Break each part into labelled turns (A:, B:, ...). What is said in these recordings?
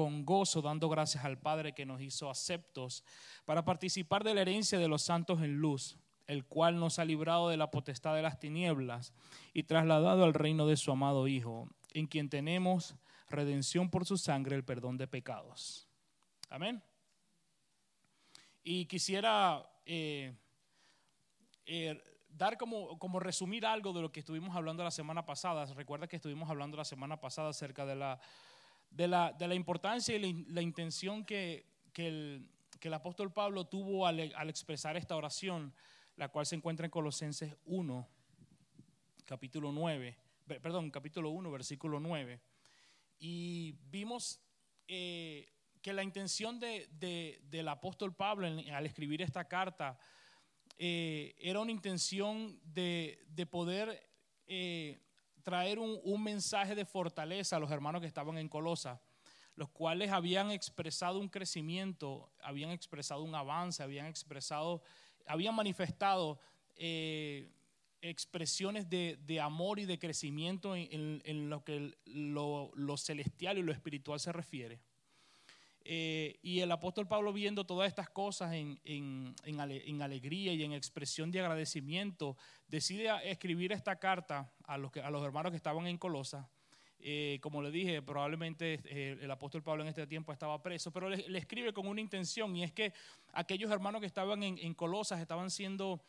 A: con gozo, dando gracias al Padre que nos hizo aceptos para participar de la herencia de los santos en luz, el cual nos ha librado de la potestad de las tinieblas y trasladado al reino de su amado Hijo, en quien tenemos redención por su sangre, el perdón de pecados. Amén. Y quisiera eh, eh, dar como, como resumir algo de lo que estuvimos hablando la semana pasada. Recuerda que estuvimos hablando la semana pasada acerca de la de la, de la importancia y la, intención que, que, el, que, el, apóstol Pablo tuvo al, al, expresar esta oración, la cual se encuentra en Colosenses 1, capítulo 9, perdón, capítulo 1, versículo 9. Y vimos eh, que la intención de, de, del apóstol Pablo al escribir esta carta eh, era una intención de, de poder eh, traer un, mensaje de fortaleza a los hermanos que estaban en Colosa, los cuales habían expresado un crecimiento, habían expresado un avance, habían expresado, habían manifestado eh, expresiones de, amor y de crecimiento en, lo que lo celestial y lo espiritual se refiere. Eh, y el apóstol Pablo viendo todas estas cosas en, en, alegría y en expresión de agradecimiento, decide escribir esta carta a los, a los hermanos que estaban en Colosa. Eh, como le dije, probablemente eh, el apóstol Pablo en este tiempo estaba preso, pero le, escribe con una intención y es que aquellos hermanos que estaban en, Colosas estaban siendo,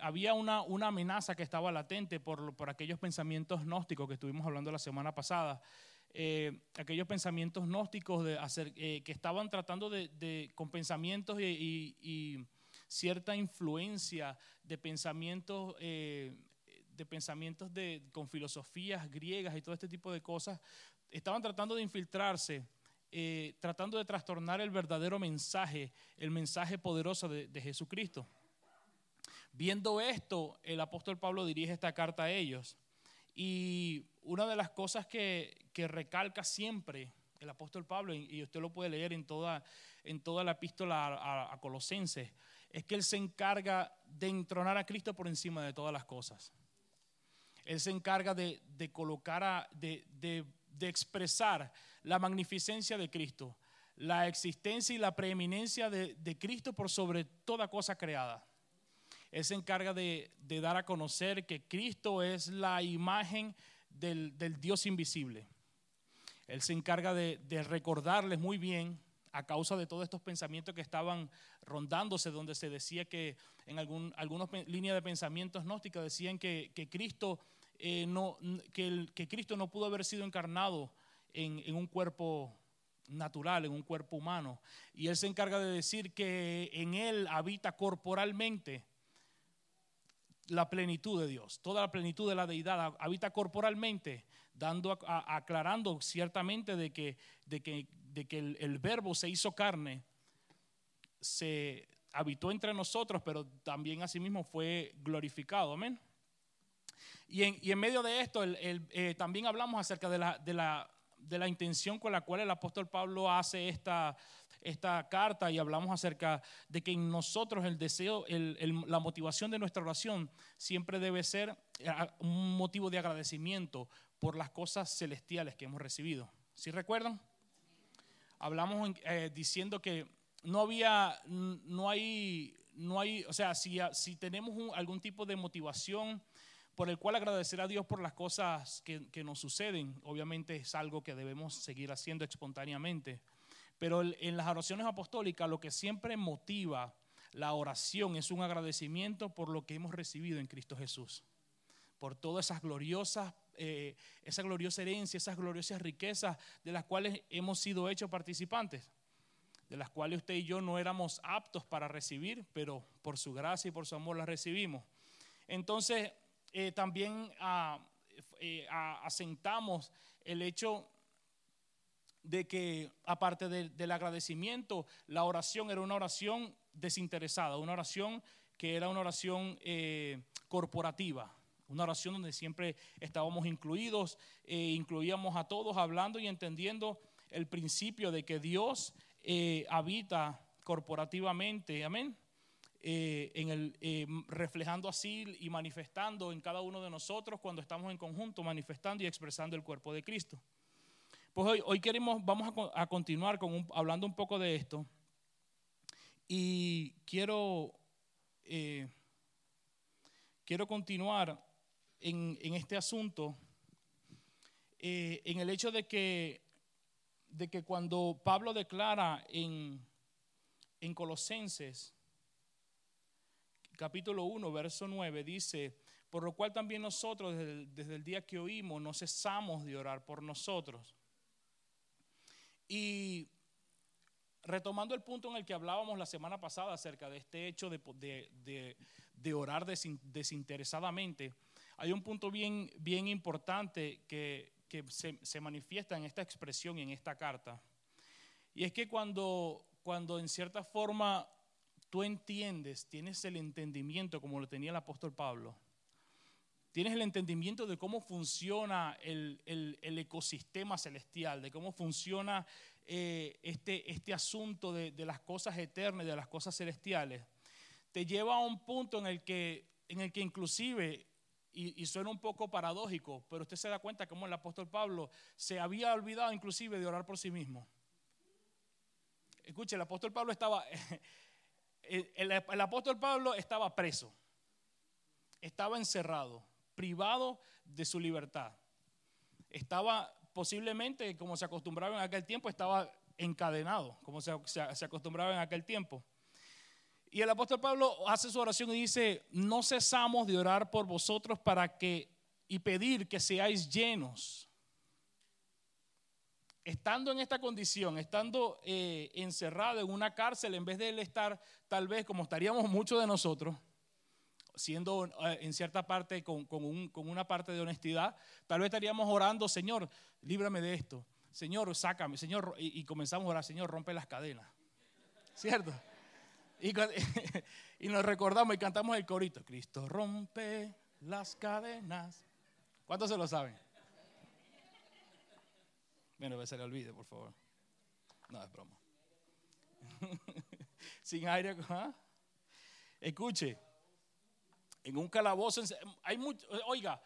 A: había una, una, amenaza que estaba latente por, por aquellos pensamientos gnósticos que estuvimos hablando la semana pasada. Eh, aquellos pensamientos gnósticos de hacer, eh, que estaban tratando de, con pensamientos y, cierta influencia de pensamientos, eh, de pensamientos de, con filosofías griegas y todo este tipo de cosas, estaban tratando de infiltrarse, tratando de trastornar el verdadero mensaje, el mensaje poderoso de, de Jesucristo. Viendo esto, el apóstol Pablo dirige esta carta a ellos. Y una de las cosas que, recalca siempre el apóstol Pablo, y usted lo puede leer en toda, en toda la epístola a, Colosenses, es que él se encarga de entronar a Cristo por encima de todas las cosas. Él se encarga de, colocar, a, de, de, expresar la magnificencia de Cristo, la existencia y la preeminencia de, Cristo por sobre toda cosa creada. Él se encarga de, dar a conocer que Cristo es la imagen del, Dios invisible él se encarga de, recordarles muy bien a causa de todos estos pensamientos que estaban rondándose, donde se decía que en algún, algunas líneas de pensamientos gnósticas decían que, Cristo, eh, no, que, Cristo no pudo haber sido encarnado en, un cuerpo natural, en un cuerpo humano. Y él se encarga de decir que en él habita corporalmente la plenitud de Dios, toda la plenitud de la deidad habita corporalmente dando, aclarando ciertamente de que, de que, de que el, verbo se hizo carne, se habitó entre nosotros, pero también asimismo fue glorificado. Amén. Y en, y en medio de esto, eh, también hablamos acerca de la, de, la, de la intención con la cual el apóstol Pablo hace esta, esta carta y hablamos acerca de que en nosotros el deseo, la motivación de nuestra oración siempre debe ser eh, un motivo de agradecimiento por las cosas celestiales que hemos recibido. ¿Sí recuerdan? Hablamos eh, diciendo que no había, no hay, no hay, o sea, si, si tenemos algún tipo de motivación por el cual agradecer a Dios por las cosas que, que, nos suceden, obviamente es algo que debemos seguir haciendo espontáneamente. Pero en las oraciones apostólicas lo que siempre motiva la oración es un agradecimiento por lo que hemos recibido en Cristo Jesús, por todas esas gloriosas eh, esa gloriosa herencia, esas gloriosas riquezas de las cuales hemos sido hechos participantes, de las cuales usted y yo no éramos aptos para recibir, pero por su gracia y por su amor las recibimos. Entonces, eh, también ah, eh, asentamos el hecho de que aparte del agradecimiento, la oración era una oración desinteresada, una oración que era una oración corporativa una oración donde siempre estábamos incluidos, e incluíamos a todos hablando y entendiendo el principio de que Dios eh, habita corporativamente, amén. Eh, en el, reflejando así y manifestando en cada uno de nosotros cuando estamos en conjunto, manifestando y expresando el cuerpo de Cristo. Pues hoy, hoy queremos, vamos a, continuar con hablando un poco de esto. Y quiero, eh, quiero continuar en, este asunto, eh, en el hecho de que, de que cuando Pablo declara en, en Colosenses, capítulo 1, verso 9, dice, por lo cual también nosotros desde el, día que oímos no cesamos de orar por nosotros. Y retomando el punto en el que hablábamos la semana pasada acerca de este hecho de, orar desinteresadamente, hay un punto bien, bien importante que, se, se, manifiesta en esta expresión y en esta carta. Y es que cuando, cuando en cierta forma tú entiendes, tienes el entendimiento como lo tenía el apóstol Pablo, tienes el entendimiento de cómo funciona el, ecosistema celestial, de cómo funciona eh, este, este asunto de, las cosas eternas, de las cosas celestiales, te lleva a un punto en el que, en el que inclusive, y, suena un poco paradójico, pero usted se da cuenta cómo el apóstol Pablo se había olvidado inclusive de orar por sí mismo. Escuche, el apóstol Pablo estaba, el apóstol Pablo estaba preso, estaba encerrado privado de su libertad. Estaba posiblemente, como se acostumbraba en aquel tiempo, estaba encadenado, como se, acostumbraba en aquel tiempo. Y el apóstol Pablo hace su oración y dice, no cesamos de orar por vosotros para que y pedir que seáis llenos. Estando en esta condición, estando eh, encerrado en una cárcel, en vez de él estar tal vez como estaríamos muchos de nosotros, siendo eh, en cierta parte con, una parte de honestidad, tal vez estaríamos orando, Señor, líbrame de esto. Señor, sácame, Señor, y, comenzamos a orar, Señor, rompe las cadenas. ¿Cierto? Y, y, nos recordamos y cantamos el corito, Cristo rompe las cadenas. ¿Cuántos se lo saben? Bueno, que se le olvide, por favor. No, es broma. Sin aire, ¿ah? Escuche en un calabozo. Hay mucho, oiga,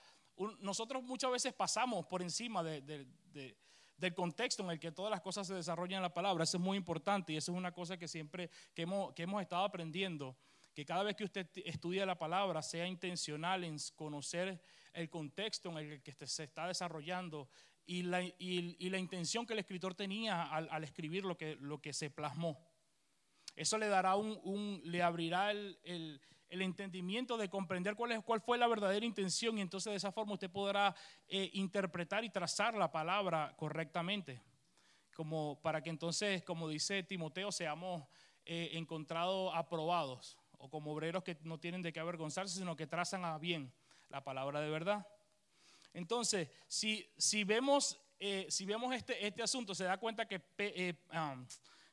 A: nosotros muchas veces pasamos por encima del contexto en el que todas las cosas se desarrollan en la palabra. Eso es muy importante y eso es una cosa que siempre que hemos, que hemos estado aprendiendo. Que cada vez que usted estudia la palabra sea intencional en conocer el contexto en el que se está desarrollando y la, y, la intención que el escritor tenía al, escribir lo que, lo que se plasmó. Eso le dará un, le abrirá el, el entendimiento de comprender cuál, es, cuál fue la verdadera intención y entonces de esa forma usted podrá eh, interpretar y trazar la palabra correctamente. Como para que entonces, como dice Timoteo, seamos eh, encontrados aprobados o como obreros que no tienen de qué avergonzarse, sino que trazan a bien la palabra de verdad. Entonces, si, si vemos, eh, si vemos este, este asunto, se da cuenta que,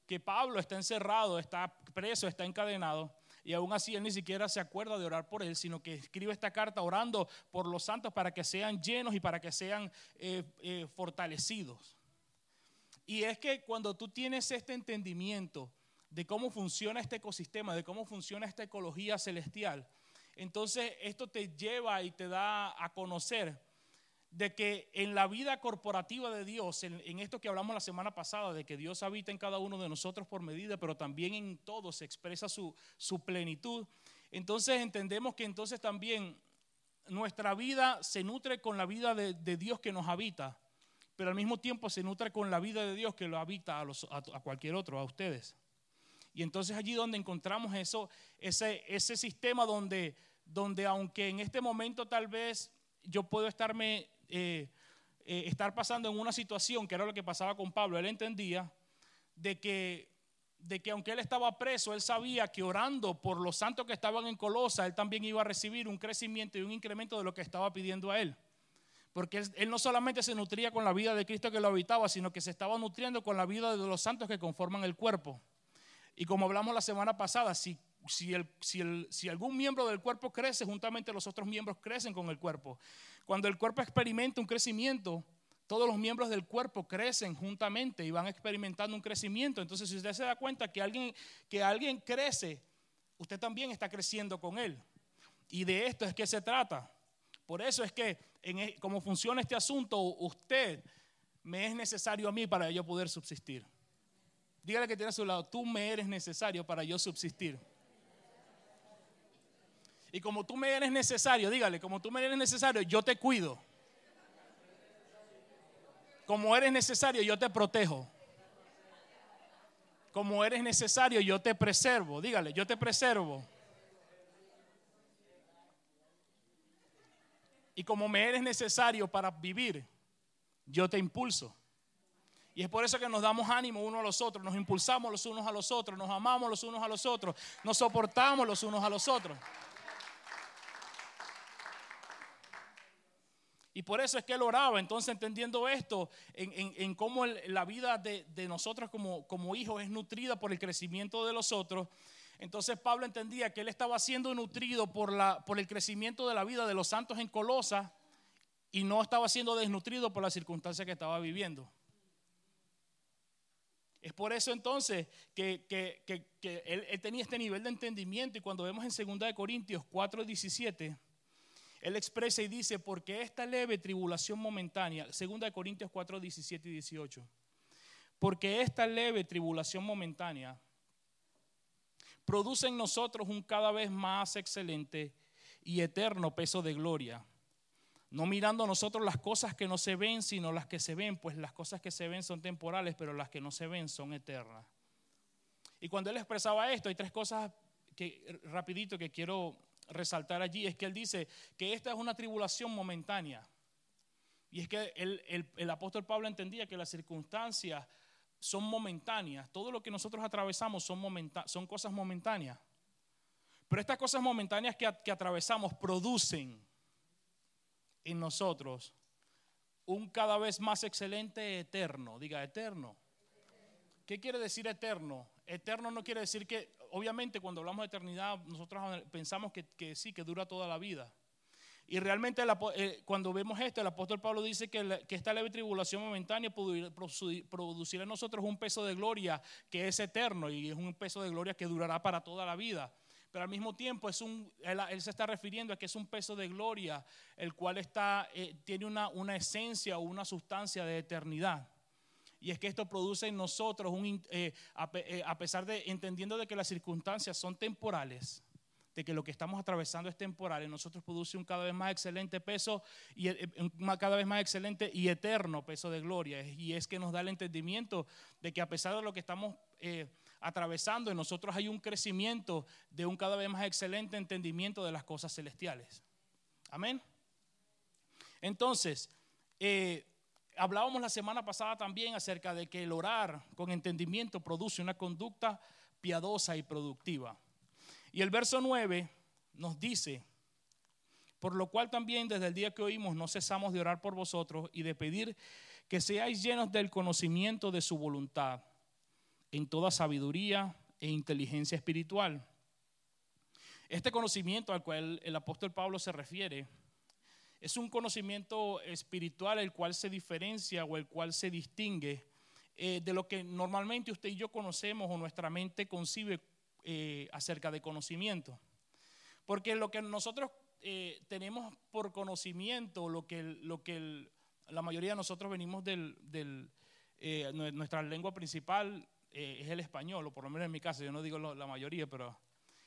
A: que Pablo está encerrado, está preso, está encadenado y aún así él ni siquiera se acuerda de orar por él, sino que escribe esta carta orando por los santos para que sean llenos y para que sean eh, eh, fortalecidos. Y es que cuando tú tienes este entendimiento de cómo funciona este ecosistema, de cómo funciona esta ecología celestial, entonces esto te lleva y te da a conocer de que en la vida corporativa de Dios, en, esto que hablamos la semana pasada, de que Dios habita en cada uno de nosotros por medida, pero también en todos se expresa su, plenitud, entonces entendemos que entonces también nuestra vida se nutre con la vida de, Dios que nos habita, pero al mismo tiempo se nutre con la vida de Dios que lo habita a, los, a, cualquier otro, a ustedes. Y entonces allí donde encontramos eso, ese, ese sistema donde, donde aunque en este momento tal vez yo puedo estarme eh, eh, estar pasando en una situación, que era lo que pasaba con Pablo, él entendía de que, de que aunque él estaba preso, él sabía que orando por los santos que estaban en Colosa, él también iba a recibir un crecimiento y un incremento de lo que estaba pidiendo a él. Porque él, él, no solamente se nutría con la vida de Cristo que lo habitaba, sino que se estaba nutriendo con la vida de los santos que conforman el cuerpo. Y como hablamos la semana pasada, si si, algún miembro del cuerpo crece, juntamente los otros miembros crecen con el cuerpo. Cuando el cuerpo experimenta un crecimiento, todos los miembros del cuerpo crecen juntamente y van experimentando un crecimiento. Entonces, si usted se da cuenta que alguien, que alguien crece, usted también está creciendo con él. Y de esto es que se trata. Por eso es que, e, como funciona este asunto, usted me es necesario a mí para yo poder subsistir. Dígale que tiene a su lado, tú me eres necesario para yo subsistir. Y como tú me eres necesario, dígale, como tú me eres necesario, yo te cuido. Como eres necesario, yo te protejo. Como eres necesario, yo te preservo. Dígale, yo te preservo. Y como me eres necesario para vivir, yo te impulso. Y es por eso que nos damos ánimo unos a los otros, nos impulsamos los unos a los otros, nos amamos los unos a los otros, nos soportamos los unos a los otros. Y por eso es que él oraba, entonces entendiendo esto, en, cómo la vida de, nosotros como, hijos es nutrida por el crecimiento de los otros, entonces Pablo entendía que él estaba siendo nutrido por, la, el crecimiento de la vida de los santos en Colosa y no estaba siendo desnutrido por las circunstancias que estaba viviendo. Es por eso entonces que, él, él, tenía este nivel de entendimiento y cuando vemos en 2 Corintios 4, 17, él expresa y dice, porque esta leve tribulación momentánea, 2 Corintios 4, 17 y 18, porque esta leve tribulación momentánea produce en nosotros un cada vez más excelente y eterno peso de gloria. No mirando nosotros las cosas que no se ven, sino las que se ven, pues las cosas que se ven son temporales, pero las que no se ven son eternas. Y cuando él expresaba esto, hay tres cosas que rapidito que quiero resaltar allí es que él dice que esta es una tribulación momentánea. Y es que el, apóstol Pablo entendía que las circunstancias son momentáneas. Todo lo que nosotros atravesamos son, son cosas momentáneas. Pero estas cosas momentáneas que, que atravesamos producen en nosotros un cada vez más excelente eterno. Diga eterno. ¿Qué quiere decir eterno? Eterno no quiere decir que, obviamente cuando hablamos de eternidad, nosotros pensamos que, sí, que dura toda la vida. Y realmente eh, cuando vemos esto, el apóstol Pablo dice que, esta leve tribulación momentánea producirá en nosotros un peso de gloria que es eterno y es un peso de gloria que durará para toda la vida. Pero al mismo tiempo él, se está refiriendo a que es un peso de gloria, el cual eh, tiene una, una esencia o una sustancia de eternidad. Y es que esto produce en nosotros, un, eh, eh, a, pesar de entendiendo de que las circunstancias son temporales, de que lo que estamos atravesando es temporal, en nosotros produce un cada vez más excelente peso y eh, un cada vez más excelente y eterno peso de gloria. Y es que nos da el entendimiento de que a pesar de lo que estamos atravesando, en nosotros hay un crecimiento de un cada vez más excelente entendimiento de las cosas celestiales. Amén. Entonces, Hablábamos la semana pasada también acerca de que el orar con entendimiento produce una conducta piadosa y productiva. Y el verso 9 nos dice, por lo cual también desde el día que oímos no cesamos de orar por vosotros y de pedir que seáis llenos del conocimiento de su voluntad en toda sabiduría e inteligencia espiritual. Este conocimiento al cual el apóstol Pablo se refiere es un conocimiento espiritual el cual se diferencia o el cual se distingue eh, de lo que normalmente usted y yo conocemos o nuestra mente concibe eh, acerca de conocimiento. Porque lo que nosotros eh, tenemos por conocimiento, lo que, lo que la mayoría de nosotros venimos del, nuestra lengua principal es el español, o por lo menos en mi caso, yo no digo la mayoría, pero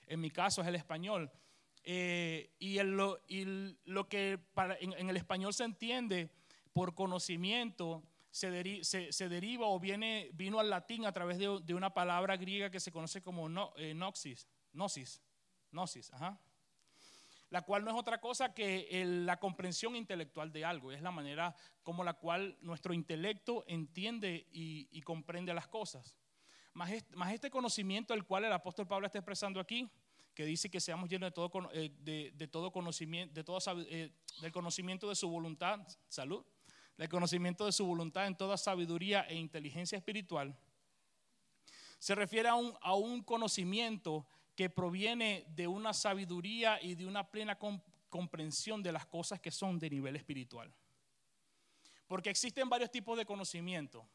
A: en mi caso es el español. Eh, y, lo, lo, que en, el español se entiende por conocimiento se, se, deriva o viene, vino al latín a través de, una palabra griega que se conoce como no, eh, noxis, gnosis, gnosis, la cual no es otra cosa que la comprensión intelectual de algo, es la manera como la cual nuestro intelecto entiende y, comprende las cosas. Más más este conocimiento el cual el apóstol Pablo está expresando aquí, que dice que seamos llenos de todo, eh, de, todo conocimiento, de eh, del conocimiento de su voluntad, salud, del conocimiento de su voluntad en toda sabiduría e inteligencia espiritual, se refiere a un, a un conocimiento que proviene de una sabiduría y de una plena comprensión de las cosas que son de nivel espiritual. Porque existen varios tipos de conocimiento.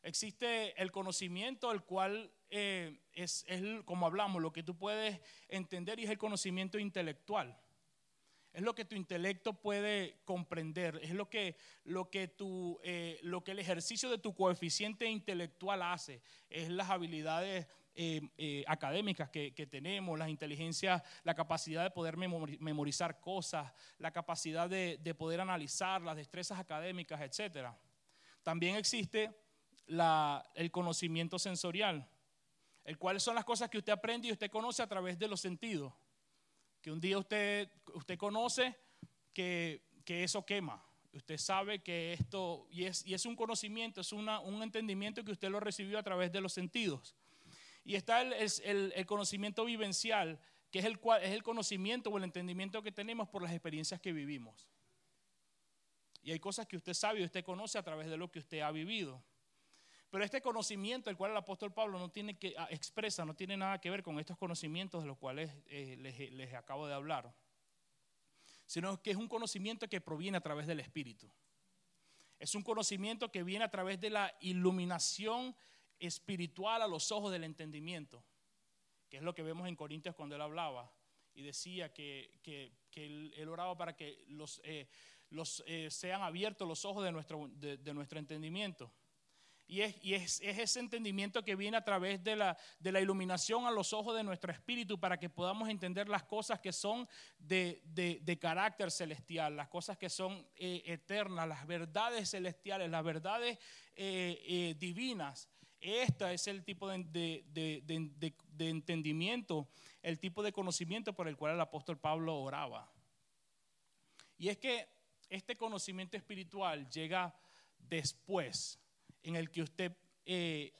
A: Existe el conocimiento, el cual eh, es, como hablamos, lo que tú puedes entender y es el conocimiento intelectual. es lo que tu intelecto puede comprender, es lo que, lo que, tu, eh, lo que el ejercicio de tu coeficiente intelectual hace, es las habilidades eh, académicas que, tenemos, las inteligencias, la capacidad de poder memorizar cosas, la capacidad de, poder analizar, las destrezas académicas, etc. También existe el conocimiento sensorial, el cual son las cosas que usted aprende y usted conoce a través de los sentidos que un día usted, usted conoce que, eso quema. Usted sabe que esto, y es, y es un conocimiento, es una, un entendimiento que usted lo recibió a través de los sentidos. Y está el, el, el conocimiento vivencial, que es el, cual, es el conocimiento o el entendimiento que tenemos por las experiencias que vivimos. Y hay cosas que usted sabe y usted conoce a través de lo que usted ha vivido. Pero este conocimiento, el cual el apóstol Pablo no tiene que ah, expresa, no tiene nada que ver con estos conocimientos de los cuales eh, les, acabo de hablar, sino que es un conocimiento que proviene a través del Espíritu. Es un conocimiento que viene a través de la iluminación espiritual a los ojos del entendimiento, que es lo que vemos en Corintios cuando él hablaba y decía que, él, oraba para que los, eh, eh, sean abiertos los ojos de nuestro entendimiento. Y, es, ese entendimiento que viene a través de la, iluminación a los ojos de nuestro espíritu para que podamos entender las cosas que son de, carácter celestial, las cosas que son eh, eternas, las verdades celestiales, las verdades eh, eh, divinas. Este es el tipo de, entendimiento, el tipo de conocimiento por el cual el apóstol Pablo oraba. Y es que este conocimiento espiritual llega después en el que usted eh,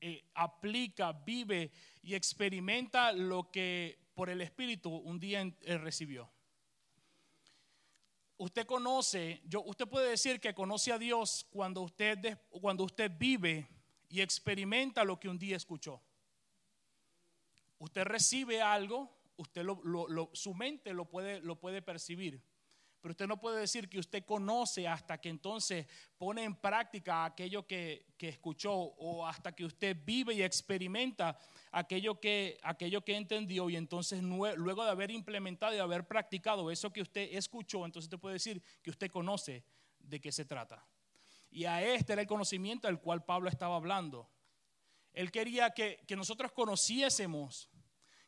A: eh, aplica, vive y experimenta lo que por el Espíritu un día recibió. Usted conoce, yo, usted puede decir que conoce a Dios cuando usted, cuando usted vive y experimenta lo que un día escuchó. Usted recibe algo, usted su mente lo puede, lo puede percibir. Pero usted no puede decir que usted conoce hasta que entonces pone en práctica aquello que, escuchó o hasta que usted vive y experimenta aquello que, aquello que entendió y entonces luego de haber implementado y haber practicado eso que usted escuchó, entonces usted puede decir que usted conoce de qué se trata. Y a este era el conocimiento del cual Pablo estaba hablando. Él quería que, nosotros conociésemos,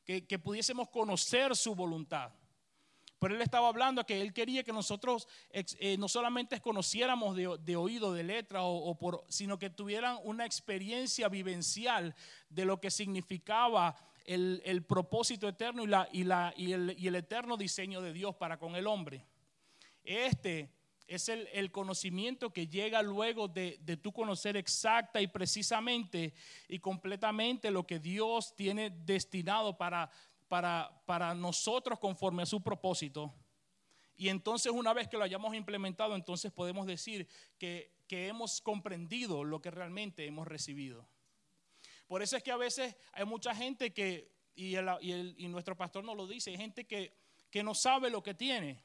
A: que, que pudiésemos conocer su voluntad. Pero él estaba hablando que él quería que nosotros eh, no solamente conociéramos de, oído, de letra, o, por, sino que tuvieran una experiencia vivencial de lo que significaba el, propósito eterno y, el, eterno diseño de Dios para con el hombre. Este es el, conocimiento que llega luego de, de tu conocer exacta y precisamente y completamente lo que Dios tiene destinado para para, para nosotros conforme a su propósito. Y entonces una vez que lo hayamos implementado, entonces podemos decir que, hemos comprendido lo que realmente hemos recibido. Por eso es que a veces hay mucha gente que, y, y, nuestro pastor nos lo dice, hay gente que, que, no sabe lo que tiene.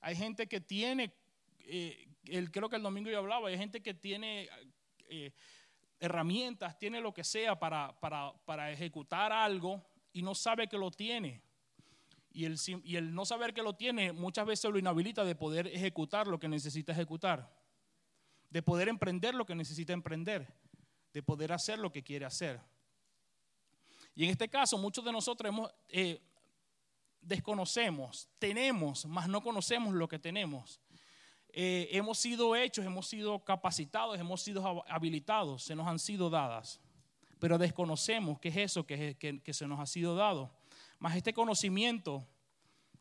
A: Hay gente que tiene, eh, el, creo que el domingo yo hablaba, hay gente que tiene eh, herramientas, tiene lo que sea para, para, para ejecutar algo, y no sabe que lo tiene. Y el, y el no saber que lo tiene muchas veces lo inhabilita de poder ejecutar lo que necesita ejecutar, de poder emprender lo que necesita emprender, de poder hacer lo que quiere hacer. Y en este caso muchos de nosotros hemos, eh, desconocemos, tenemos, mas no conocemos lo que tenemos. Eh, hemos sido hechos, hemos sido capacitados, hemos sido habilitados, se nos han sido dadas pero desconocemos qué es eso que, que, se nos ha sido dado. Mas este conocimiento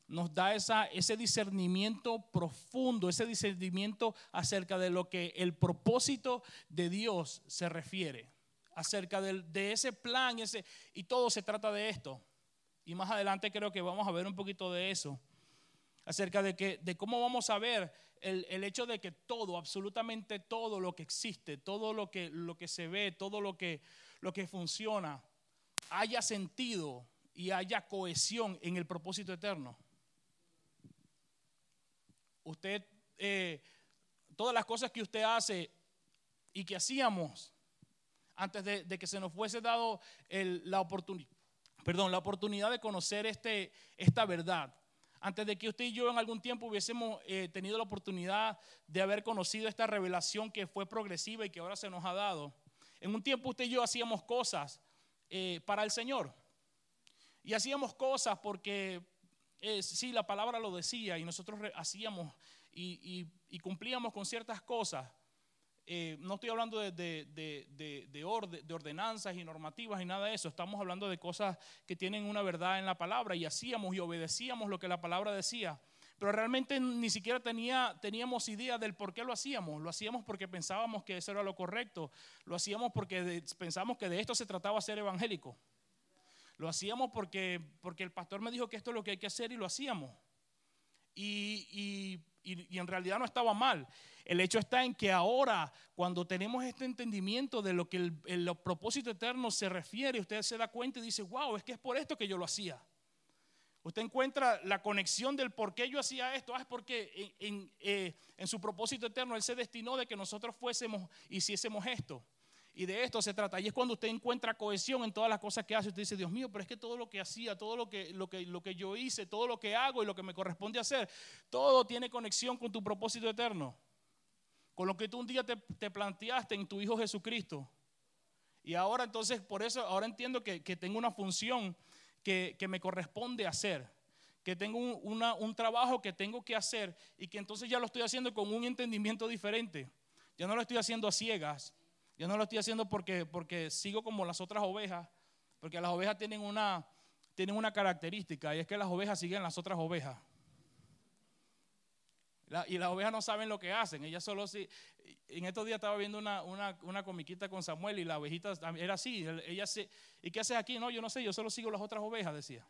A: nos da esa, ese discernimiento profundo, ese discernimiento acerca de lo que el propósito de Dios se refiere, acerca de, de ese plan, ese, y todo se trata de esto. Y más adelante creo que vamos a ver un poquito de eso, acerca de, que, de cómo vamos a ver el, el, hecho de que todo, absolutamente todo lo que existe, todo lo que, lo que se ve, todo lo que, lo que funciona haya sentido y haya cohesión en el propósito eterno. Usted, eh, todas las cosas que usted hace y que hacíamos antes de, que se nos fuese dado la oportunidad, perdón, la oportunidad de conocer este, esta verdad. antes de que usted y yo en algún tiempo hubiésemos eh, tenido la oportunidad de haber conocido esta revelación que fue progresiva y que ahora se nos ha dado, en un tiempo usted y yo hacíamos cosas eh, para el Señor. Y hacíamos cosas porque eh, sí, la palabra lo decía y nosotros hacíamos y, cumplíamos con ciertas cosas. Eh, no estoy hablando de, de, ordenanzas y normativas y nada de eso. Estamos hablando de cosas que tienen una verdad en la palabra y hacíamos y obedecíamos lo que la palabra decía. Pero realmente ni siquiera tenía, teníamos idea del por qué lo hacíamos. Lo hacíamos porque pensábamos que eso era lo correcto. Lo hacíamos porque pensábamos que de esto se trataba ser evangélico. Lo hacíamos porque, porque el pastor me dijo que esto es lo que hay que hacer y lo hacíamos. Y, en realidad no estaba mal. El hecho está en que ahora, cuando tenemos este entendimiento de lo que el, el, propósito eterno se refiere, usted se da cuenta y dice, wow, es que es por esto que yo lo hacía. Usted encuentra la conexión del por qué yo hacía esto. Ah, es porque en, eh, en su propósito eterno Él se destinó de que nosotros fuésemos, hiciésemos esto. Y de esto se trata. Y es cuando usted encuentra cohesión en todas las cosas que hace. Usted dice, Dios mío, pero es que todo lo que hacía, todo lo que, lo que, lo que yo hice, todo lo que hago y lo que me corresponde hacer, todo tiene conexión con tu propósito eterno. Con lo que tú un día te, planteaste en tu Hijo Jesucristo. Y ahora entonces, por eso, ahora entiendo que, tengo una función que, me corresponde hacer. Que tengo un, un trabajo que tengo que hacer y que entonces ya lo estoy haciendo con un entendimiento diferente. Ya no lo estoy haciendo a ciegas yo no lo estoy haciendo porque, porque sigo como las otras ovejas, porque las ovejas tienen una, tienen una característica y es que las ovejas siguen las otras ovejas. Y las ovejas no saben lo que hacen, ellas solo si... En estos días estaba viendo una, una, comiquita con Samuel y la ovejita era así. Ella se, ¿Y qué haces aquí? No, yo no sé, yo solo sigo las otras ovejas, decía.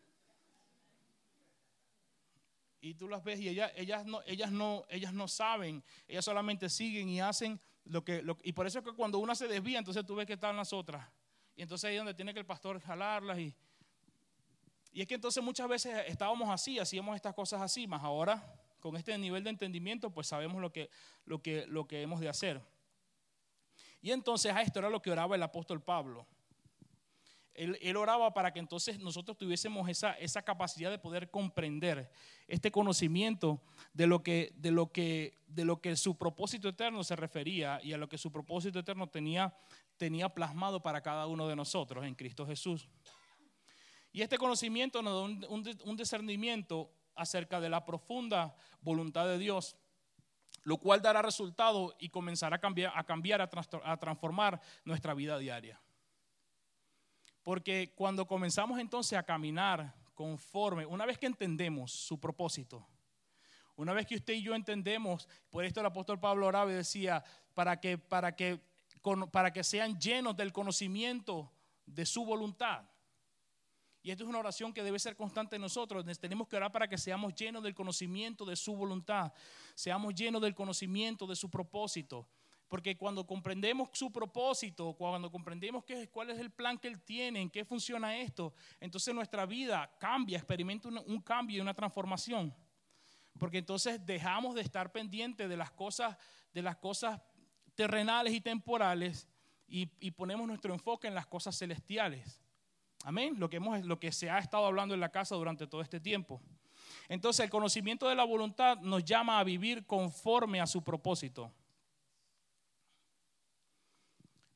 A: Y tú las ves y ellas, ellas, no, ellas, no, ellas no saben, ellas solamente siguen y hacen lo que, y por eso es que cuando una se desvía, entonces tú ves que están las otras. Y entonces ahí es donde tiene que el pastor jalarlas. Y, y es que entonces muchas veces estábamos así, hacíamos estas cosas así, más ahora con este nivel de entendimiento, pues sabemos lo que, lo que, lo que hemos de hacer. Y entonces a esto era lo que oraba el apóstol Pablo. Él, oraba para que entonces nosotros tuviésemos esa, esa, capacidad de poder comprender este conocimiento de lo, que, de, lo que, de lo que su propósito eterno se refería y a lo que su propósito eterno tenía, tenía plasmado para cada uno de nosotros en Cristo Jesús. Y este conocimiento nos da un, discernimiento acerca de la profunda voluntad de Dios, lo cual dará resultado y comenzará a cambiar, a, cambiar, a transformar nuestra vida diaria. Porque cuando comenzamos entonces a caminar conforme, una vez que entendemos su propósito, una vez que usted y yo entendemos, por esto el apóstol Pablo oraba y decía, para que, para que, para que sean llenos del conocimiento de su voluntad. Y esto es una oración que debe ser constante en nosotros. Tenemos que orar para que seamos llenos del conocimiento de su voluntad, seamos llenos del conocimiento de su propósito. Porque cuando comprendemos su propósito, cuando comprendemos qué, cuál es el plan que Él tiene, en qué funciona esto, entonces nuestra vida cambia, experimenta un, cambio y una transformación. Porque entonces dejamos de estar pendientes de las cosas, de las cosas terrenales y temporales y, ponemos nuestro enfoque en las cosas celestiales. Amén. Lo que, hemos, lo que se ha estado hablando en la casa durante todo este tiempo. Entonces el conocimiento de la voluntad nos llama a vivir conforme a su propósito.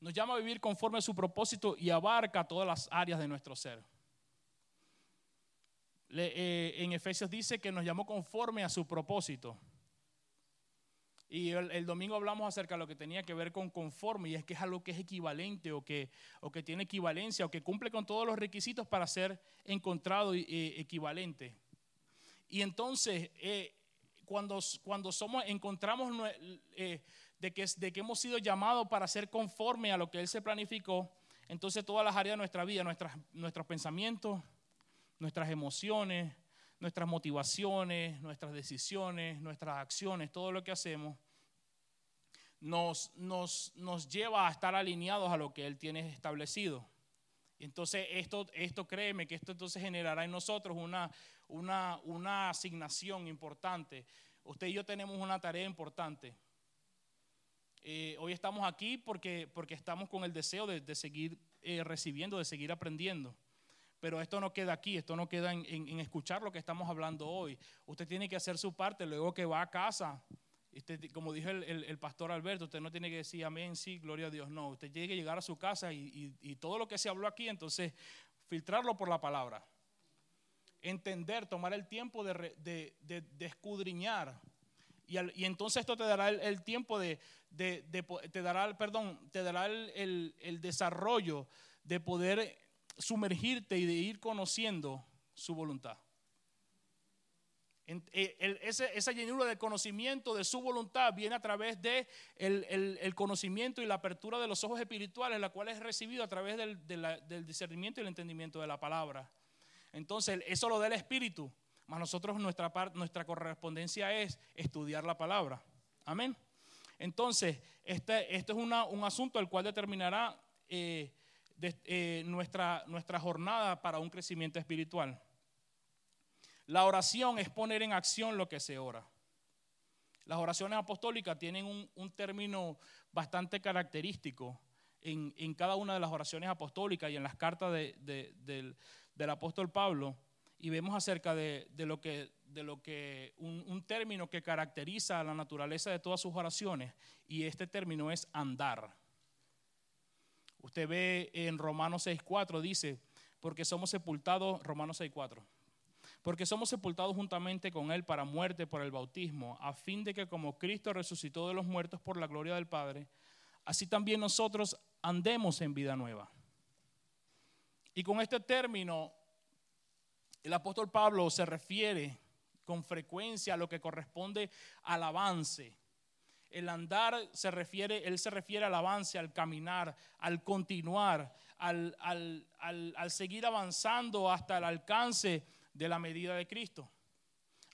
A: nos llama a vivir conforme a su propósito y abarca todas las áreas de nuestro ser. Eh, en Efesios dice que nos llamó conforme a su propósito. Y el, domingo hablamos acerca de lo que tenía que ver con conforme, y es que es algo que es equivalente o que, o que tiene equivalencia o que cumple con todos los requisitos para ser encontrado eh, equivalente. Y entonces, eh, cuando, cuando somos, encontramos de que, de que hemos sido llamados para ser conforme a lo que Él se planificó, entonces todas las áreas de nuestra vida, nuestros pensamientos, nuestras emociones, nuestras motivaciones, nuestras decisiones, nuestras acciones, todo lo que hacemos, nos, nos, nos lleva a estar alineados a lo que Él tiene establecido. Entonces, esto, esto créeme que esto entonces generará en nosotros una, una, una asignación importante. Usted y yo tenemos una tarea importante. Eh, hoy estamos aquí porque, porque estamos con el deseo de, seguir eh, recibiendo, de seguir aprendiendo. Pero esto no queda aquí, esto no queda en, escuchar lo que estamos hablando hoy. Usted tiene que hacer su parte luego que va a casa. como dijo el, pastor Alberto, usted no tiene que decir amén, sí, gloria a Dios. No, usted tiene que llegar a su casa y, todo lo que se habló aquí, entonces filtrarlo por la palabra. Entender, tomar el tiempo de, escudriñar. Y, entonces esto te dará el, tiempo de, te dará, perdón, te dará el desarrollo de poder sumergirte y de ir conociendo su voluntad. Eh, esa llenura de conocimiento de su voluntad viene a través de el, conocimiento y la apertura de los ojos espirituales, la cual es recibido a través del, del, discernimiento y el entendimiento de la palabra. Entonces, eso lo da el Espíritu, más nosotros nuestra, nuestra correspondencia es estudiar la palabra. Amén. Entonces, este, este es un asunto el cual determinará eh, eh, nuestra, nuestra jornada para un crecimiento espiritual. La oración es poner en acción lo que se ora. Las oraciones apostólicas tienen un, término bastante característico en, cada una de las oraciones apostólicas y en las cartas del, apóstol Pablo. Y vemos acerca de, lo que, de lo que un, un, término que caracteriza la naturaleza de todas sus oraciones. Y este término es andar. Usted ve en Romanos 6.4, dice, porque somos sepultados, Romanos 6.4, porque somos sepultados juntamente con Él para muerte por el bautismo, a fin de que como Cristo resucitó de los muertos por la gloria del Padre, así también nosotros andemos en vida nueva. Y con este término, el apóstol Pablo se refiere con frecuencia a lo que corresponde al avance el andar se refiere, él se refiere al avance, al caminar, al continuar, al, seguir avanzando hasta el alcance de la medida de Cristo.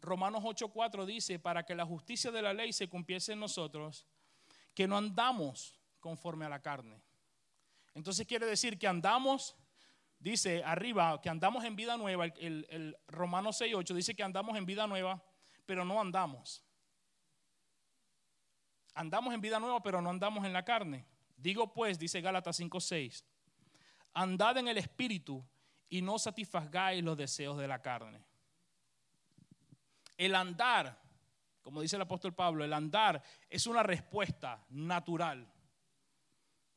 A: Romanos 8:4 dice, para que la justicia de la ley se cumpliese en nosotros, que no andamos conforme a la carne. Entonces quiere decir que andamos, dice arriba, que andamos en vida nueva, el, el, Romanos 6:8 dice que andamos en vida nueva, pero no andamos. Andamos en vida nueva, pero no andamos en la carne. Digo pues, dice Gálatas 5:6, andad en el espíritu y no satisfagáis los deseos de la carne. El andar, como dice el apóstol Pablo, el andar es una respuesta natural.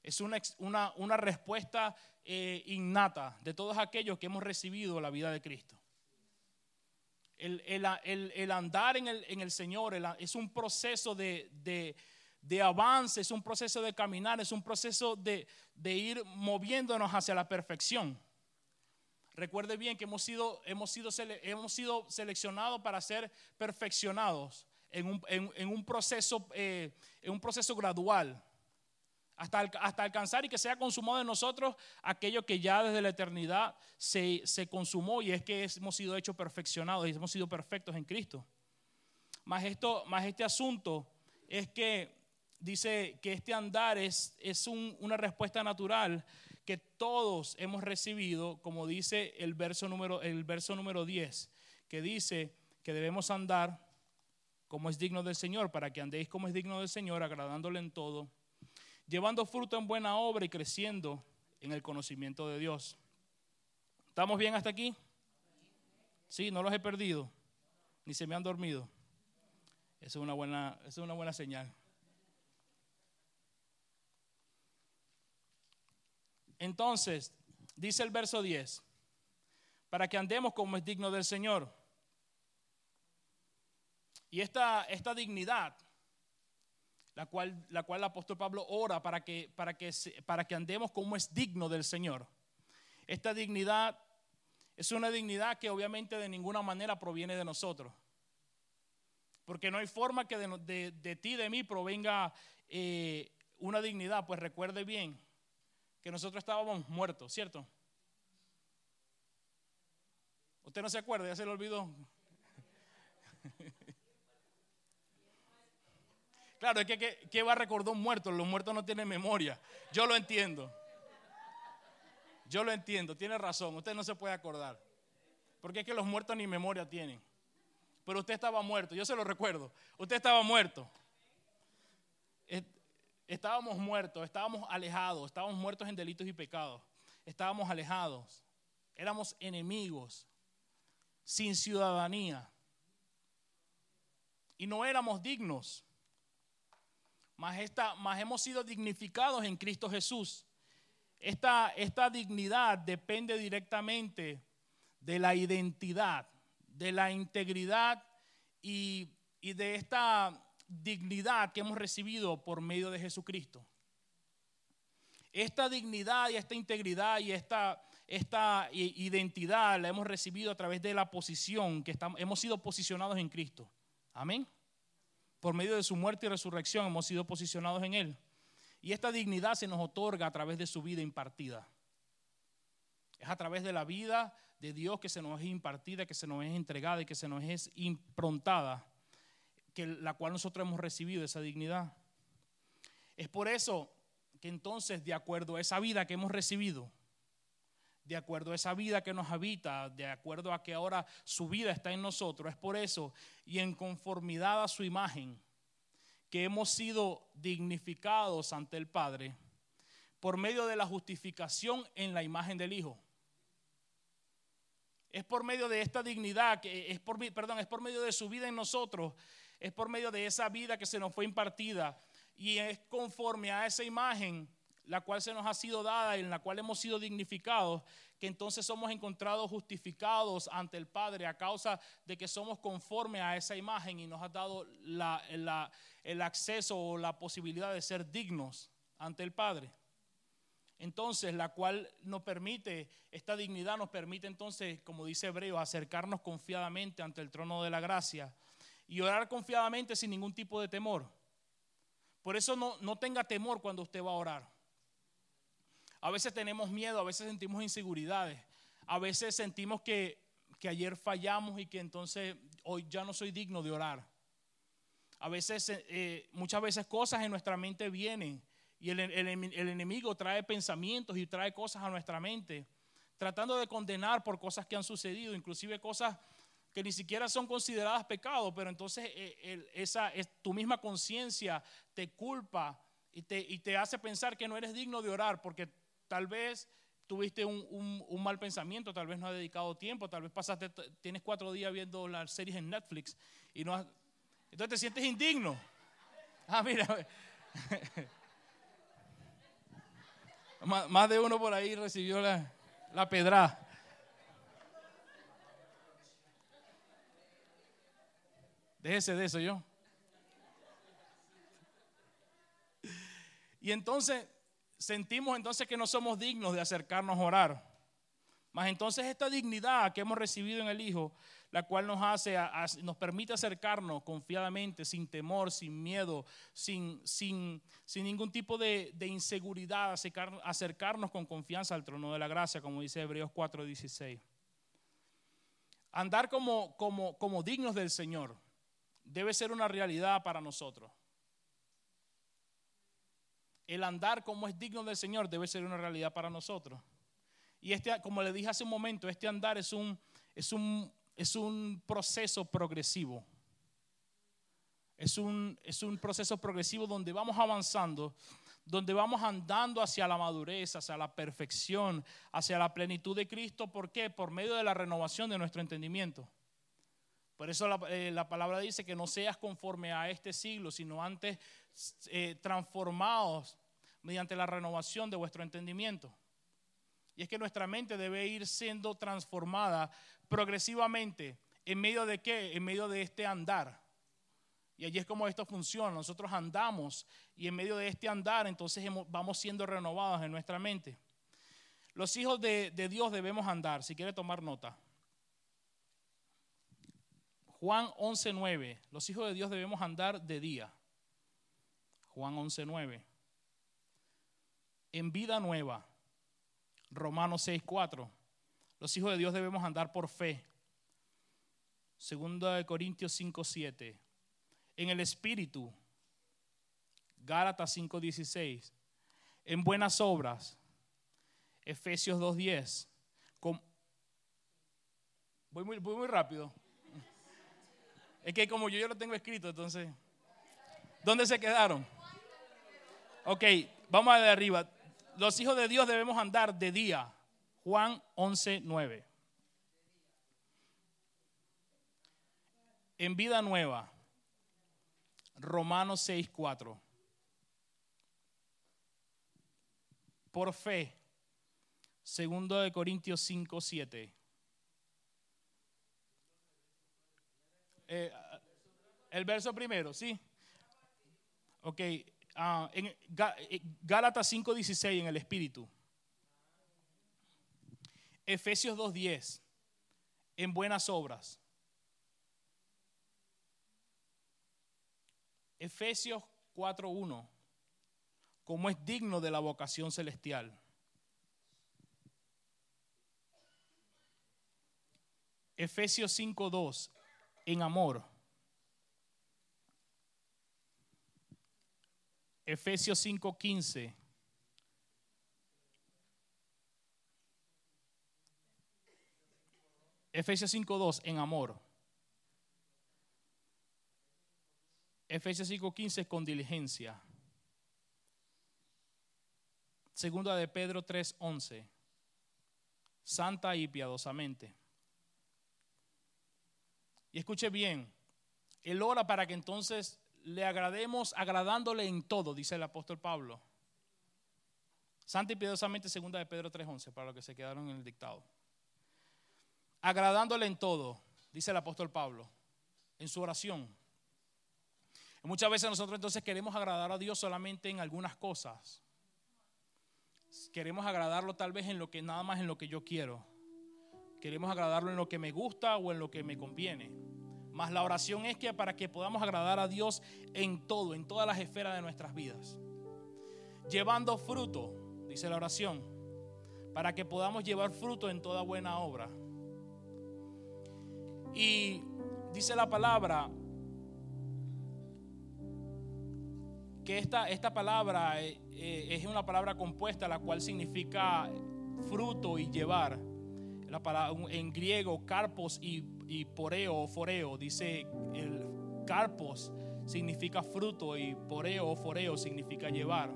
A: Es una, una, respuesta eh, innata de todos aquellos que hemos recibido la vida de Cristo. El, andar en el, Señor es un proceso de, avance, es un proceso de caminar, es un proceso de, ir moviéndonos hacia la perfección. Recuerde bien que hemos sido, hemos sido, hemos sido seleccionados para ser perfeccionados en un, proceso, eh, en un proceso gradual hasta, hasta alcanzar y que sea consumado en nosotros aquello que ya desde la eternidad se, consumó y es que hemos sido hechos perfeccionados y hemos sido perfectos en Cristo. Más, esto, más este asunto es que dice que este andar es, es una respuesta natural que todos hemos recibido, como dice el verso, número, el verso número 10, que dice que debemos andar como es digno del Señor, para que andéis como es digno del Señor, agradándole en todo llevando fruto en buena obra y creciendo en el conocimiento de Dios. ¿Estamos bien hasta aquí? Sí, no los he perdido, ni se me han dormido. Esa es una buena, es una buena señal. Entonces, dice el verso 10, para que andemos como es digno del Señor. Y esta, esta dignidad la cual, la cual el apóstol Pablo ora para que, para, que, para que andemos como es digno del Señor. Esta dignidad es una dignidad que obviamente de ninguna manera proviene de nosotros. Porque no hay forma que de, de, ti, de mí, provenga eh, una dignidad. Pues recuerde bien que nosotros estábamos muertos, ¿cierto? ¿Usted no se acuerda? Ya se lo olvidó. Claro, es que ¿qué va a recordar un muerto? Los muertos no tienen memoria. Yo lo entiendo. Yo lo entiendo, tiene razón. Usted no se puede acordar. Porque es que los muertos ni memoria tienen. Pero usted estaba muerto, yo se lo recuerdo. Usted estaba muerto. Estábamos muertos, estábamos alejados, estábamos muertos en delitos y pecados. Estábamos alejados. éramos enemigos, sin ciudadanía. Y no éramos dignos. Mas hemos sido dignificados en Cristo Jesús. Esta, dignidad depende directamente de la identidad, de la integridad y, y de esta dignidad que hemos recibido por medio de Jesucristo. Esta dignidad y esta integridad y esta, esta identidad la hemos recibido a través de la posición que estamos, hemos sido posicionados en Cristo. Amén. Por medio de su muerte y resurrección hemos sido posicionados en Él. Y esta dignidad se nos otorga a través de su vida impartida. Es a través de la vida de Dios que se nos es impartida, que se nos es entregada y que se nos es improntada, que la cual nosotros hemos recibido esa dignidad. Es por eso que entonces, de acuerdo a esa vida que hemos recibido, de acuerdo a esa vida que nos habita, de acuerdo a que ahora su vida está en nosotros. Es por eso y en conformidad a su imagen que hemos sido dignificados ante el Padre por medio de la justificación en la imagen del Hijo. Es por medio de esta dignidad, que es por, perdón, es por medio de su vida en nosotros, es por medio de esa vida que se nos fue impartida y es conforme a esa imagen la cual se nos ha sido dada y en la cual hemos sido dignificados, que entonces somos encontrados justificados ante el Padre a causa de que somos conforme a esa imagen y nos ha dado el acceso o la posibilidad de ser dignos ante el Padre. Entonces, la cual nos permite, esta dignidad nos permite entonces, como dice Hebreo, acercarnos confiadamente ante el trono de la gracia y orar confiadamente sin ningún tipo de temor. Por eso no, no tenga temor cuando usted va a orar. A veces tenemos miedo, a veces sentimos inseguridades, a veces sentimos que, ayer fallamos y que entonces hoy ya no soy digno de orar. A veces, eh, muchas veces cosas en nuestra mente vienen y el, el, enemigo trae pensamientos y trae cosas a nuestra mente, tratando de condenar por cosas que han sucedido, inclusive cosas que ni siquiera son consideradas pecados, pero entonces eh, esa, es, tu misma conciencia te culpa y te, y te hace pensar que no eres digno de orar porque Tal vez tuviste un, mal pensamiento, tal vez no has dedicado tiempo, tal vez pasaste, tienes cuatro días viendo las series en Netflix y no has, entonces te sientes indigno. Ah, mira. más, de uno por ahí recibió la, la pedra. Déjese de eso yo. Y entonces sentimos entonces que no somos dignos de acercarnos a orar. Mas entonces esta dignidad que hemos recibido en el Hijo, la cual nos hace, nos permite acercarnos confiadamente, sin temor, sin miedo, sin, sin, sin ningún tipo de, de inseguridad, acercarnos con confianza al trono de la gracia, como dice Hebreos 4:16. Andar como, como, como dignos del Señor debe ser una realidad para nosotros el andar como es digno del Señor debe ser una realidad para nosotros. Y este, como le dije hace un momento, este andar es un, es un, es un proceso progresivo. Es un, es un proceso progresivo donde vamos avanzando, donde vamos andando hacia la madurez, hacia la perfección, hacia la plenitud de Cristo. ¿Por qué? Por medio de la renovación de nuestro entendimiento. Por eso la, eh, palabra dice que no seas conforme a este siglo, sino antes eh, transformados mediante la renovación de vuestro entendimiento. Y es que nuestra mente debe ir siendo transformada progresivamente. ¿En medio de qué? En medio de este andar. Y allí es como esto funciona. Nosotros andamos y en medio de este andar entonces vamos siendo renovados en nuestra mente. Los hijos de, de Dios debemos andar. Si quiere tomar nota. Juan 11.9. Los hijos de Dios debemos andar de día. Juan 11.9. En vida nueva. Romanos 6.4. Los hijos de Dios debemos andar por fe. Segunda de Corintios 5.7. En el Espíritu. Gálatas 5.16. En buenas obras. Efesios 2.10. Voy muy, voy muy rápido. Es que como yo ya lo tengo escrito, entonces. ¿Dónde se quedaron? Ok, vamos a de arriba. Los hijos de Dios debemos andar de día. Juan 11, 9. En vida nueva, Romanos 6, 4. Por fe, segundo de Corintios 5, 7. Eh, el verso primero, ¿sí? Ok, uh, eh, Gálatas 5:16 en el Espíritu. Efesios 2:10 en buenas obras. Efesios 4:1 como es digno de la vocación celestial. Efesios 5:2 en amor. Efesios 5:15. Efesios 5:2 en amor. Efesios 5:15 con diligencia. Segunda de Pedro 3:11. Santa y piadosamente. Y escuche bien, él ora para que entonces le agrademos agradándole en todo, dice el apóstol Pablo. Santa y piadosamente, segunda de Pedro 3:11, para los que se quedaron en el dictado. Agradándole en todo, dice el apóstol Pablo, en su oración. muchas veces nosotros entonces queremos agradar a Dios solamente en algunas cosas. Queremos agradarlo tal vez en lo que nada más en lo que yo quiero. Queremos agradarlo en lo que me gusta o en lo que me conviene. Mas la oración es que para que podamos agradar a Dios en todo, en todas las esferas de nuestras vidas. Llevando fruto, dice la oración, para que podamos llevar fruto en toda buena obra. Y dice la palabra que esta, esta palabra eh, eh, es una palabra compuesta, la cual significa fruto y llevar. En griego, carpos y y poreo foreo, dice el carpos significa fruto y poreo foreo significa llevar.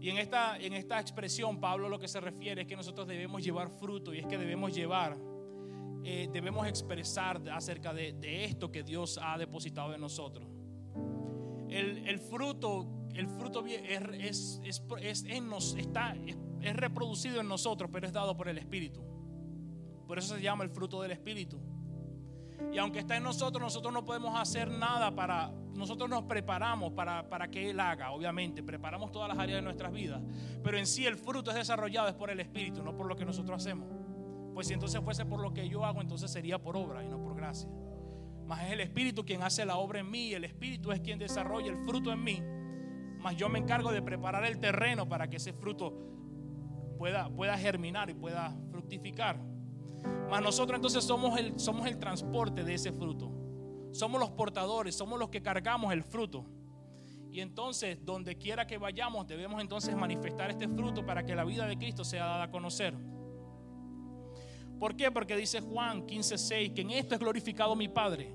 A: Y en esta, en esta expresión Pablo lo que se refiere es que nosotros debemos llevar fruto y es que debemos llevar, eh, debemos expresar acerca de, esto que Dios ha depositado en nosotros. El, fruto, el fruto es, es, es, está, es reproducido en nosotros, pero es dado por el Espíritu. Por eso se llama el fruto del Espíritu. Y aunque está en nosotros, nosotros no podemos hacer nada para... Nosotros nos preparamos para, para que Él haga, obviamente. Preparamos todas las áreas de nuestras vidas. Pero en sí el fruto es desarrollado es por el Espíritu, no por lo que nosotros hacemos. Pues si entonces fuese por lo que yo hago, entonces sería por obra y no por gracia. Mas es el Espíritu quien hace la obra en mí. El Espíritu es quien desarrolla el fruto en mí. Mas yo me encargo de preparar el terreno para que ese fruto pueda, pueda germinar y pueda fructificar. Mas nosotros entonces somos el, somos el transporte de ese fruto. Somos los portadores, somos los que cargamos el fruto. Y entonces, donde quiera que vayamos, debemos entonces manifestar este fruto para que la vida de Cristo sea dada a conocer. ¿Por qué? Porque dice Juan 15:6 que en esto es glorificado mi Padre,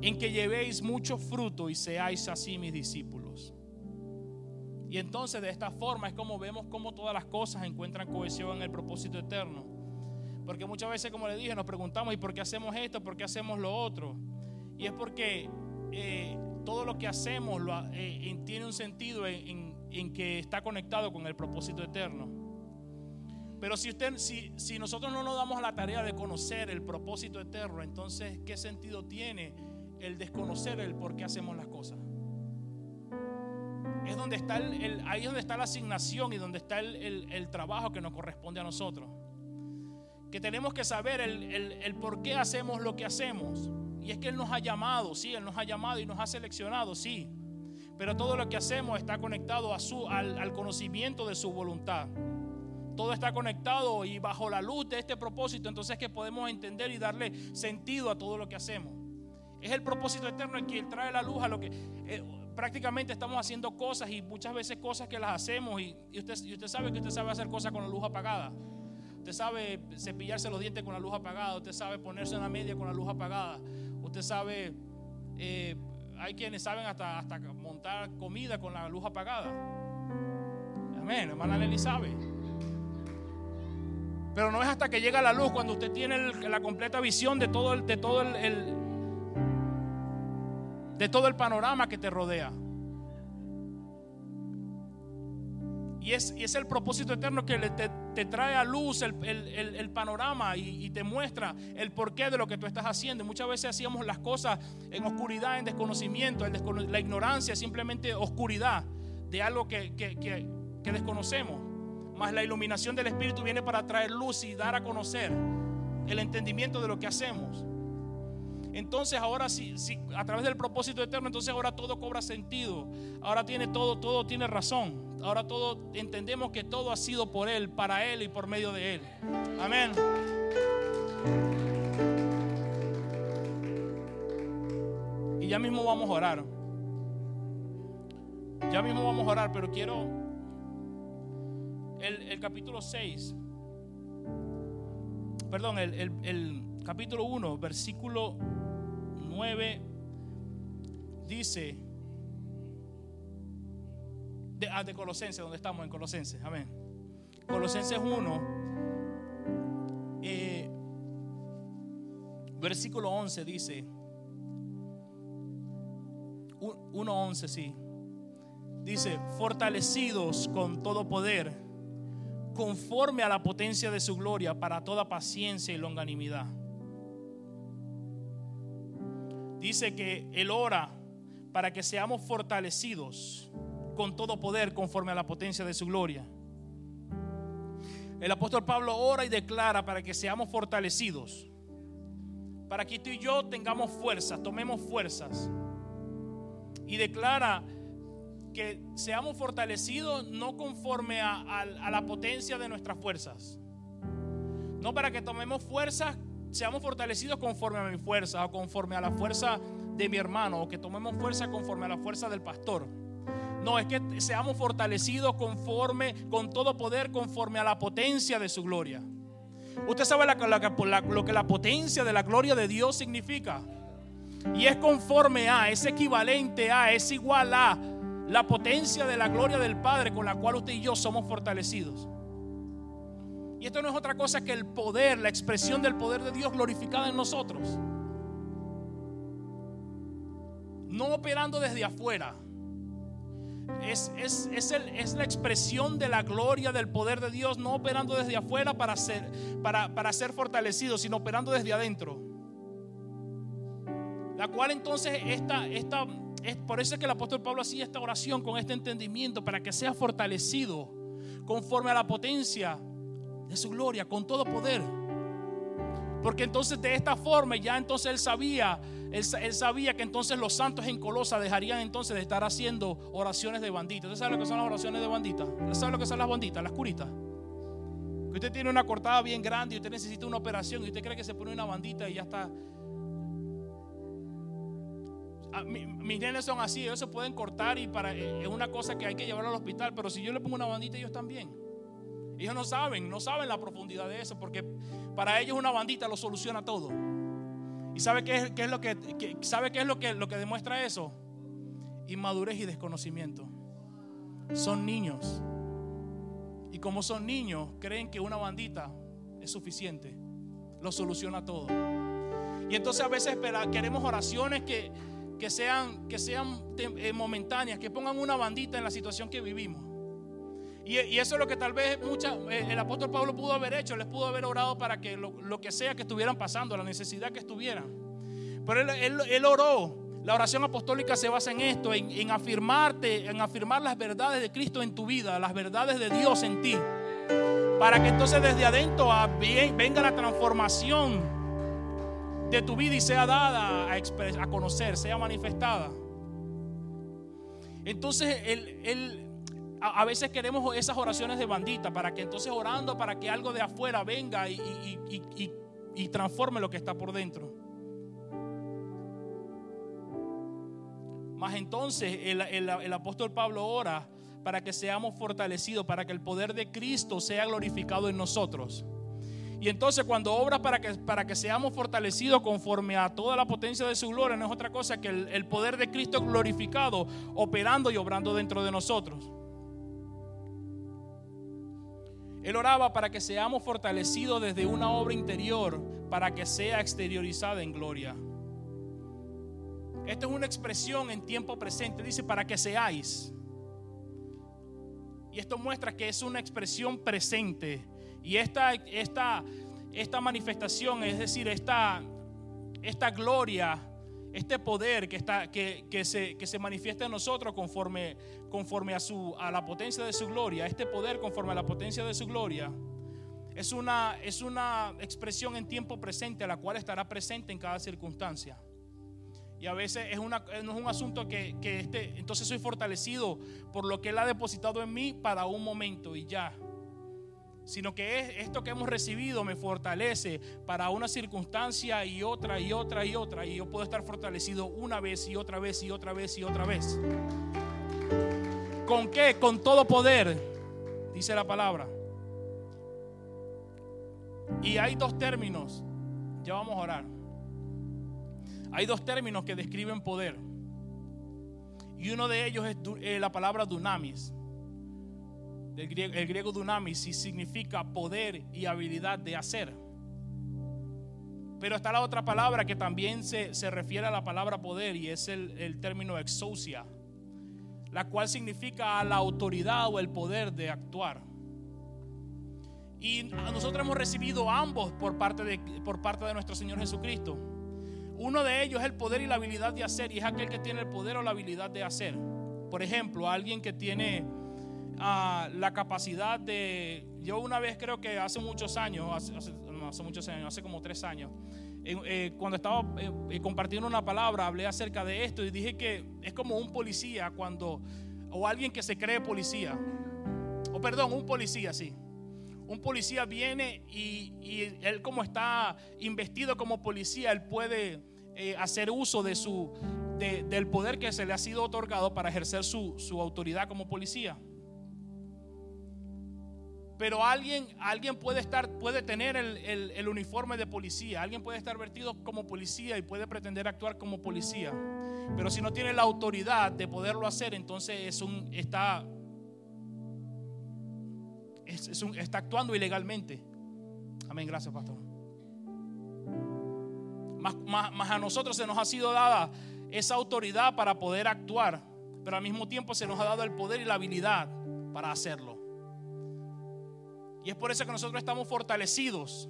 A: en que llevéis mucho fruto y seáis así mis discípulos. Y entonces de esta forma es como vemos cómo todas las cosas encuentran cohesión en el propósito eterno. Porque muchas veces, como le dije, nos preguntamos, ¿y por qué hacemos esto? ¿Por qué hacemos lo otro? Y es porque eh, todo lo que hacemos eh, tiene un sentido en, que está conectado con el propósito eterno. Pero si nosotros no nos damos la tarea de conocer el propósito eterno, entonces, ¿qué sentido tiene el desconocer el por qué hacemos las cosas? Es donde está el, ahí es donde está la asignación y donde está el trabajo que nos corresponde a nosotros que tenemos que saber el, por qué hacemos lo que hacemos. Y es que Él nos ha llamado, sí, Él nos ha llamado y nos ha seleccionado, sí. Pero todo lo que hacemos está conectado a su, al, al conocimiento de su voluntad. Todo está conectado y bajo la luz de este propósito, entonces es que podemos entender y darle sentido a todo lo que hacemos. Es el propósito eterno el que trae la luz a lo que eh, prácticamente estamos haciendo cosas y muchas veces cosas que las hacemos y, usted, y usted sabe que usted sabe hacer cosas con la luz apagada. Usted sabe cepillarse los dientes con la luz apagada. Usted sabe ponerse una media con la luz apagada. Usted sabe, eh, hay quienes saben hasta, hasta montar comida con la luz apagada. Amén, hermana Nelly sabe. Pero no es hasta que llega la luz cuando usted tiene la completa visión de todo el, de todo el, de todo el panorama que te rodea. Y es, y es, el propósito eterno que te, trae a luz el, panorama y, te muestra el porqué de lo que tú estás haciendo. Muchas veces hacíamos las cosas en oscuridad, en desconocimiento. la ignorancia simplemente oscuridad de algo que, que desconocemos. Más la iluminación del Espíritu viene para traer luz y dar a conocer el entendimiento de lo que hacemos. Entonces ahora sí, a través del propósito eterno, entonces ahora todo cobra sentido. Ahora tiene todo, todo tiene razón. Ahora todo entendemos que todo ha sido por Él, para Él y por medio de Él. Amén. Y ya mismo vamos a orar. Ya mismo vamos a orar, pero quiero el, capítulo 6, perdón, el, capítulo 1, versículo 9, dice, de, ah, de Colosenses, donde estamos en Colosenses, amén. Colosenses 1, eh, versículo 11 dice, 1.11, sí. Dice, fortalecidos con todo poder conforme a la potencia de su gloria para toda paciencia y longanimidad. Dice que Él ora para que seamos fortalecidos con todo poder conforme a la potencia de su gloria. El apóstol Pablo ora y declara para que seamos fortalecidos, para que tú y yo tengamos fuerzas, tomemos fuerzas. Y declara que seamos fortalecidos no conforme a, la potencia de nuestras fuerzas. No para que tomemos fuerzas, seamos fortalecidos conforme a mi fuerza o conforme a la fuerza de mi hermano o que tomemos fuerza conforme a la fuerza del pastor. No, es que seamos fortalecidos conforme, con todo poder, conforme a la potencia de su gloria. Usted sabe lo que la potencia de la gloria de Dios significa. Y es conforme a, es equivalente a, es igual a la potencia de la gloria del Padre con la cual usted y yo somos fortalecidos. Y esto no es otra cosa que el poder, la expresión del poder de Dios glorificada en nosotros. No operando desde afuera. Es, es, la expresión de la gloria del poder de Dios, no operando desde afuera para ser, para, para ser fortalecido, sino operando desde adentro. La cual entonces esta, esta es por eso que el apóstol Pablo hacía esta oración con este entendimiento para que sea fortalecido conforme a la potencia de su gloria, con todo poder. Porque entonces de esta forma ya entonces él sabía, él, sabía que entonces los santos en Colosa dejarían entonces de estar haciendo oraciones de banditas. ¿Usted sabe lo que son las oraciones de banditas? ¿Usted sabe lo que son las banditas, las curitas? Que usted tiene una cortada bien grande y usted necesita una operación y usted cree que se pone una bandita y ya está Ah, mis nenes son así, ellos se pueden cortar y para, eh, es una cosa que hay que llevarlo al hospital, pero si yo le pongo una bandita, ellos también. Ellos no saben, no saben la profundidad de eso, porque para ellos una bandita lo soluciona todo. ¿Y sabe qué es, lo que, sabe qué es lo que, lo que demuestra eso? Inmadurez y desconocimiento. Son niños. Y como son niños, creen que una bandita es suficiente. Lo soluciona todo. Y entonces a veces queremos oraciones que, que sean, que sean eh, momentáneas, que pongan una bandita en la situación que vivimos. Y, eso es lo que tal vez eh, el apóstol Pablo pudo haber hecho, les pudo haber orado para que lo, que sea que estuvieran pasando, la necesidad que estuvieran. Pero él, oró. La oración apostólica se basa en esto, en, afirmarte, en afirmar las verdades de Cristo en tu vida, las verdades de Dios en ti. Para que entonces desde adentro venga la transformación de tu vida y sea dada a, a conocer, sea manifestada. Entonces, él, a, veces queremos esas oraciones de bandita para que entonces orando para que algo de afuera venga y, y, transforme lo que está por dentro. Más entonces el, el apóstol Pablo ora para que seamos fortalecidos, para que el poder de Cristo sea glorificado en nosotros. Y entonces cuando obra para que, para que seamos fortalecidos conforme a toda la potencia de su gloria, no es otra cosa que el, poder de Cristo glorificado, operando y obrando dentro de nosotros. Él oraba para que seamos fortalecidos desde una obra interior para que sea exteriorizada en gloria. Esto es una expresión en tiempo presente. Dice para que seáis. Y esto muestra que es una expresión presente. Y esta, esta, esta manifestación, es decir, esta, esta gloria, este poder que, está, que, que, se, que se manifiesta en nosotros conforme, conforme a, su, a la potencia de su gloria, este poder conforme a la potencia de su gloria, es una, es una expresión en tiempo presente la cual estará presente en cada circunstancia. Y a veces es una, es un asunto que, que este, entonces soy fortalecido por lo que Él ha depositado en mí para un momento y ya sino que es esto que hemos recibido me fortalece para una circunstancia y otra y otra y otra, y yo puedo estar fortalecido una vez y otra vez y otra vez y otra vez. ¿Con qué? Con todo poder, dice la palabra. Y hay dos términos, ya vamos a orar. Hay dos términos que describen poder. Y uno de ellos es eh, la palabra dunamis el griego, dunamis significa poder y habilidad de hacer. Pero está la otra palabra que también se, refiere a la palabra poder y es el, el término exousia, la cual significa la autoridad o el poder de actuar. Y nosotros hemos recibido ambos por parte, de, por parte de nuestro Señor Jesucristo. Uno de ellos es el poder y la habilidad de hacer, y es aquel que tiene el poder o la habilidad de hacer. Por ejemplo, alguien que tiene la capacidad de... Yo una vez creo que hace muchos años, hace, muchos años, hace como tres años, eh, cuando estaba eh, eh, compartiendo una palabra, hablé acerca de esto y dije que es como un policía cuando, o alguien que se cree policía, o perdón, un policía, sí. Un policía viene y, él como está investido como policía, él puede hacer uso de su, del poder que se le ha sido otorgado para ejercer su, su autoridad como policía. Pero alguien, alguien puede estar, puede tener el, uniforme de policía, alguien puede estar vertido como policía y puede pretender actuar como policía. Pero si no tiene la autoridad de poderlo hacer, entonces es un, está, está actuando ilegalmente. Amén, gracias, pastor. más a nosotros se nos ha sido dada esa autoridad para poder actuar, pero al mismo tiempo se nos ha dado el poder y la habilidad para hacerlo. Y es por eso que nosotros estamos fortalecidos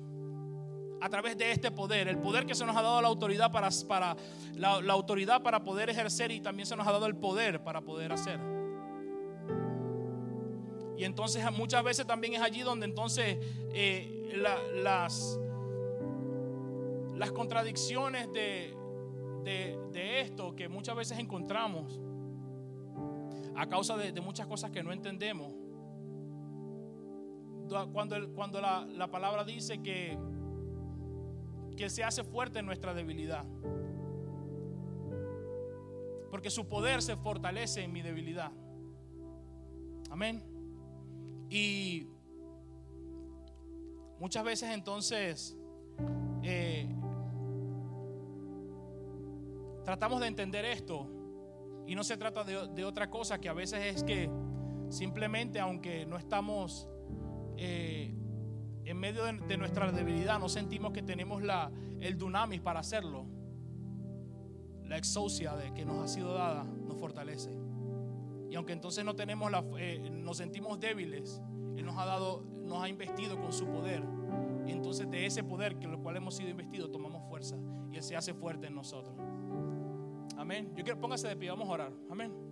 A: a través de este poder, el poder que se nos ha dado la autoridad para, para la, autoridad para poder ejercer y también se nos ha dado el poder para poder hacer. Y entonces muchas veces también es allí donde entonces eh, las, las contradicciones de, de, esto que muchas veces encontramos a causa de muchas cosas que no entendemos cuando, cuando la, palabra dice que, que se hace fuerte en nuestra debilidad. Porque su poder se fortalece en mi debilidad. Amén. Y muchas veces entonces eh, tratamos de entender esto y no se trata de, de, otra cosa que a veces es que simplemente aunque no estamos eh, en medio de, nuestra debilidad no sentimos que tenemos el dunamis para hacerlo. La exousia de que nos ha sido dada nos fortalece. Y aunque entonces no tenemos la, eh, nos sentimos débiles, Él nos ha dado, nos ha investido con su poder. Y entonces de ese poder que lo cual hemos sido investidos tomamos fuerza y Él se hace fuerte en nosotros. Amén. Yo quiero póngase de pie, vamos a orar. Amén.